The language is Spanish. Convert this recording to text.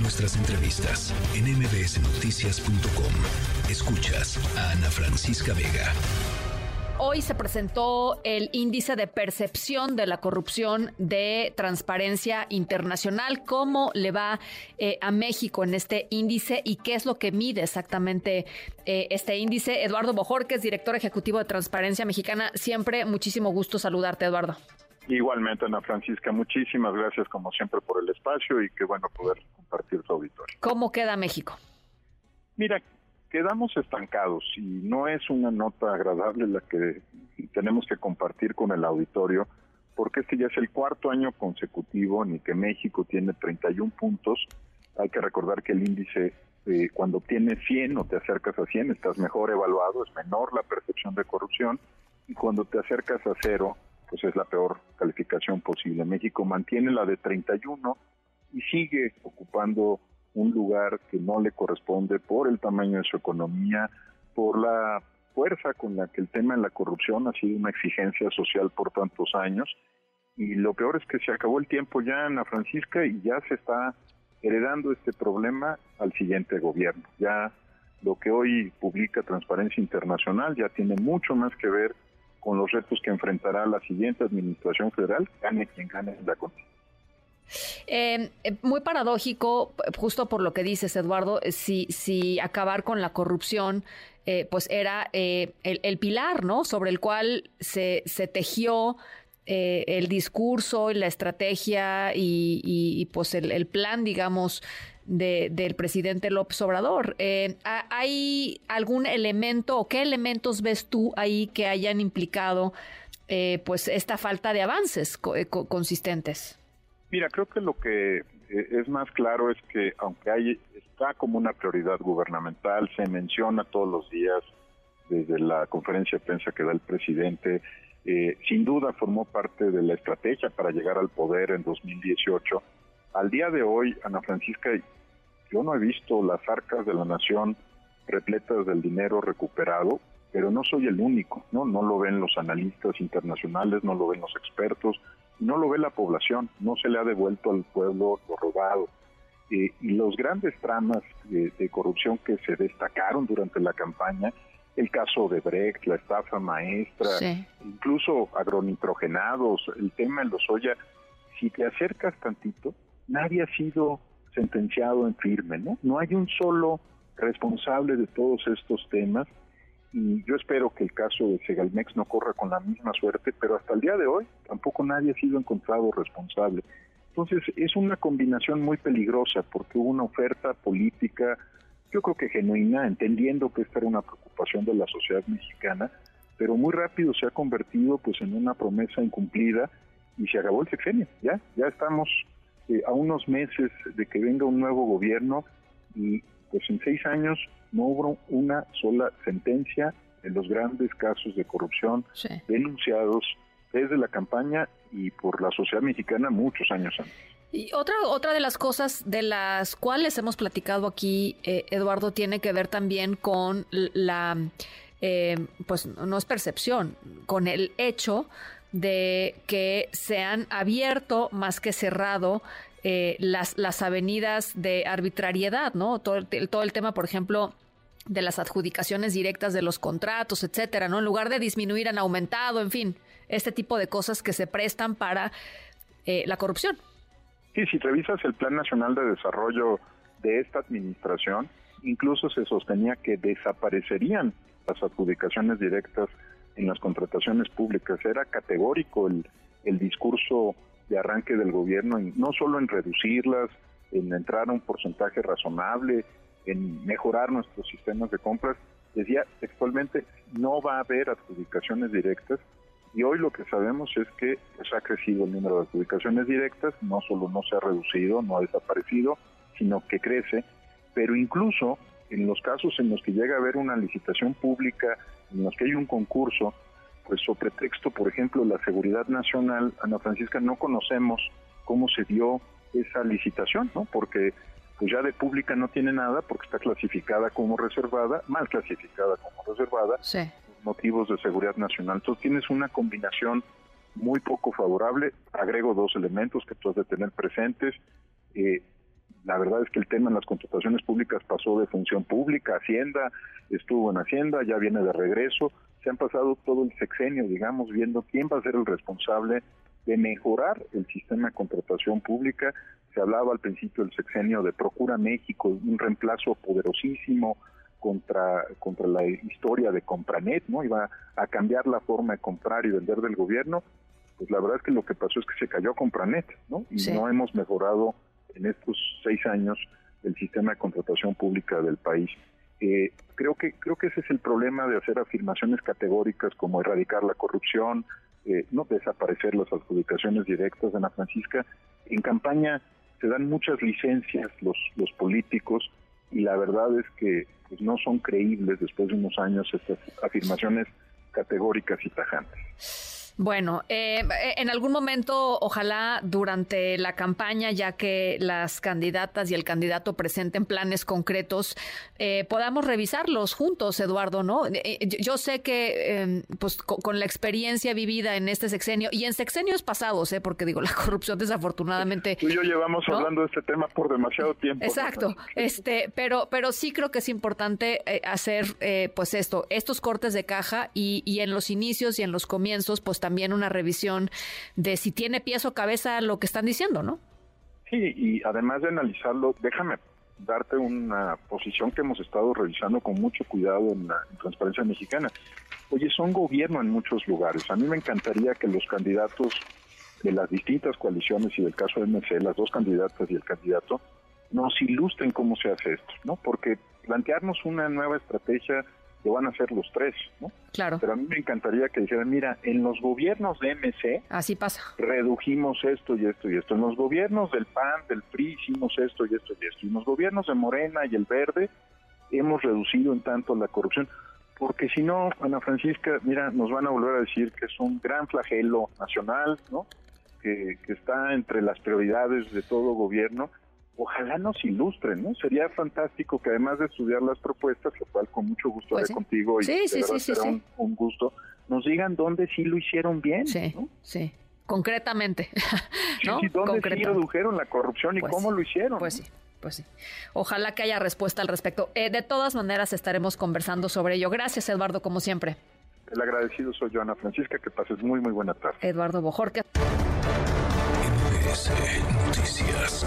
Nuestras entrevistas en mbsnoticias.com. Escuchas a Ana Francisca Vega. Hoy se presentó el índice de percepción de la corrupción de Transparencia Internacional. ¿Cómo le va eh, a México en este índice y qué es lo que mide exactamente eh, este índice? Eduardo Bojorquez, director ejecutivo de Transparencia Mexicana. Siempre muchísimo gusto saludarte, Eduardo. Igualmente, Ana Francisca, muchísimas gracias como siempre por el espacio y qué bueno poder compartir su auditorio. ¿Cómo queda México? Mira, quedamos estancados y no es una nota agradable la que tenemos que compartir con el auditorio, porque este ya es el cuarto año consecutivo en el que México tiene 31 puntos. Hay que recordar que el índice, eh, cuando tiene 100 o te acercas a 100, estás mejor evaluado, es menor la percepción de corrupción, y cuando te acercas a cero, pues es la peor calificación posible. México mantiene la de 31 y sigue ocupando un lugar que no le corresponde por el tamaño de su economía, por la fuerza con la que el tema de la corrupción ha sido una exigencia social por tantos años. Y lo peor es que se acabó el tiempo ya, Ana Francisca, y ya se está heredando este problema al siguiente gobierno. Ya lo que hoy publica Transparencia Internacional ya tiene mucho más que ver con los retos que enfrentará la siguiente administración federal, gane quien gane la contienda. Eh, eh, muy paradójico, justo por lo que dices, Eduardo, si, si acabar con la corrupción, eh, pues era el, el, pilar, ¿no? Sobre el cual se, se tejió el discurso y la estrategia y, pues el, plan, digamos, del presidente López Obrador. Eh, ¿Hay algún elemento o qué elementos ves tú ahí que hayan implicado eh, pues esta falta de avances eh, consistentes? Mira, creo que lo que es más claro es que aunque hay está como una prioridad gubernamental, se menciona todos los días desde la conferencia de prensa que da el presidente, sin duda formó parte de la estrategia para llegar al poder en 2018 al día de hoy, Ana Francisca, yo no he visto las arcas de la nación repletas del dinero recuperado, pero no soy el único, ¿no? No lo ven los analistas internacionales, no lo ven los expertos, no lo ve la población, no se le ha devuelto al pueblo lo robado. Eh, y los grandes tramas de, corrupción que se destacaron durante la campaña, el caso de Brecht, la estafa maestra, incluso agronitrogenados, el tema en los soya, si te acercas tantito, nadie ha sido sentenciado en firme, ¿no? No hay un solo responsable de todos estos temas y yo espero que el caso de Segalmex no corra con la misma suerte, pero hasta el día de hoy tampoco nadie ha sido encontrado responsable. Entonces es una combinación muy peligrosa porque hubo una oferta política, yo creo que genuina, entendiendo que esta era una preocupación de la sociedad mexicana, pero muy rápido se ha convertido pues en una promesa incumplida y se acabó el sexenio, ya, ya estamos eh, a unos meses de que venga un nuevo gobierno y pues en seis años no hubo una sola sentencia en los grandes casos de corrupción denunciados desde la campaña y por la sociedad mexicana muchos años antes. Y otra, otra de las cosas de las cuales hemos platicado aquí, eh, Eduardo, tiene que ver también con la, eh, pues no es percepción, con el hecho de que se han abierto más que cerrado eh, las, las avenidas de arbitrariedad, ¿no? Todo el, todo el tema, por ejemplo, de las adjudicaciones directas de los contratos, etcétera, ¿no? En lugar de disminuir, han aumentado, en fin, este tipo de cosas que se prestan para eh, la corrupción. Sí, si revisas el Plan Nacional de Desarrollo de esta administración, incluso se sostenía que desaparecerían las adjudicaciones directas en las contrataciones públicas. Era categórico el, el discurso de arranque del gobierno, no solo en reducirlas, en entrar a un porcentaje razonable, en mejorar nuestros sistemas de compras, decía textualmente, no va a haber adjudicaciones directas. Y hoy lo que sabemos es que pues, ha crecido el número de adjudicaciones directas, no solo no se ha reducido, no ha desaparecido, sino que crece, pero incluso en los casos en los que llega a haber una licitación pública, en los que hay un concurso, pues sobre texto, por ejemplo, la seguridad nacional, Ana Francisca, no conocemos cómo se dio esa licitación, ¿no? Porque pues ya de pública no tiene nada porque está clasificada como reservada, mal clasificada como reservada, por motivos de seguridad nacional. Entonces tienes una combinación muy poco favorable. Agrego dos elementos que tú has de tener presentes. Eh, la verdad es que el tema en las contrataciones públicas pasó de función pública, Hacienda, estuvo en Hacienda, ya viene de regreso, se han pasado todo el sexenio, digamos, viendo quién va a ser el responsable de mejorar el sistema de contratación pública. Se hablaba al principio del sexenio de Procura México, un reemplazo poderosísimo contra, contra la historia de Compranet, ¿no? Iba a cambiar la forma de comprar y vender del gobierno. Pues la verdad es que lo que pasó es que se cayó Compranet, ¿no? Y no hemos mejorado en estos seis años el sistema de contratación pública del país. Eh, creo que creo que ese es el problema de hacer afirmaciones categóricas como erradicar la corrupción, eh, no desaparecer las adjudicaciones directas de Ana Francisca. En campaña se dan muchas licencias los los políticos y la verdad es que pues, no son creíbles después de unos años estas afirmaciones categóricas y tajantes. Bueno, eh, en algún momento, ojalá durante la campaña, ya que las candidatas y el candidato presenten planes concretos, eh, podamos revisarlos juntos, Eduardo, ¿no? Eh, yo sé que, em, pues, con, la experiencia vivida en este sexenio y en sexenios pasados, ¿eh? Porque digo, la corrupción desafortunadamente. Tú y yo llevamos hablando de este tema por demasiado tiempo. Exacto. Este, pero, pero sí creo que es importante hacer, pues, esto, estos cortes de caja y, y en los inicios y en los comienzos, pues también una revisión de si tiene pies o cabeza lo que están diciendo, ¿no? Sí, y además de analizarlo, déjame darte una posición que hemos estado revisando con mucho cuidado en la Transparencia Mexicana. Oye, son gobierno en muchos lugares. A mí me encantaría que los candidatos de las distintas coaliciones y del caso de MC, las dos candidatas y el candidato, nos ilustren cómo se hace esto, ¿no? Porque plantearnos una nueva estrategia lo van a hacer los tres, ¿no? Claro. Pero a mí me encantaría que dijeran, mira, en los gobiernos de MC... Así pasa. Redujimos esto y esto y esto. En los gobiernos del PAN, del PRI, hicimos esto y esto y esto. Y en los gobiernos de Morena y el Verde hemos reducido en tanto la corrupción. Porque si no, Ana Francisca, mira, nos van a volver a decir que es un gran flagelo nacional, ¿no? Que, que está entre las prioridades de todo gobierno ojalá nos ilustren, ¿no? Sería fantástico que además de estudiar las propuestas, lo cual con mucho gusto haré pues contigo y sí, sí, será un, gusto, nos digan dónde sí lo hicieron bien, Sí, sí, concretamente, ¿no? Sí, dónde sí redujeron la corrupción y pues cómo lo hicieron. Pues sí. Pues sí. Ojalá que haya respuesta al respecto. Eh, de todas maneras, estaremos conversando sobre ello. Gracias, Eduardo, como siempre. El agradecido soy yo, Ana Francisca. Que pases muy, muy buena tarde. Eduardo Bojorque. Noticias.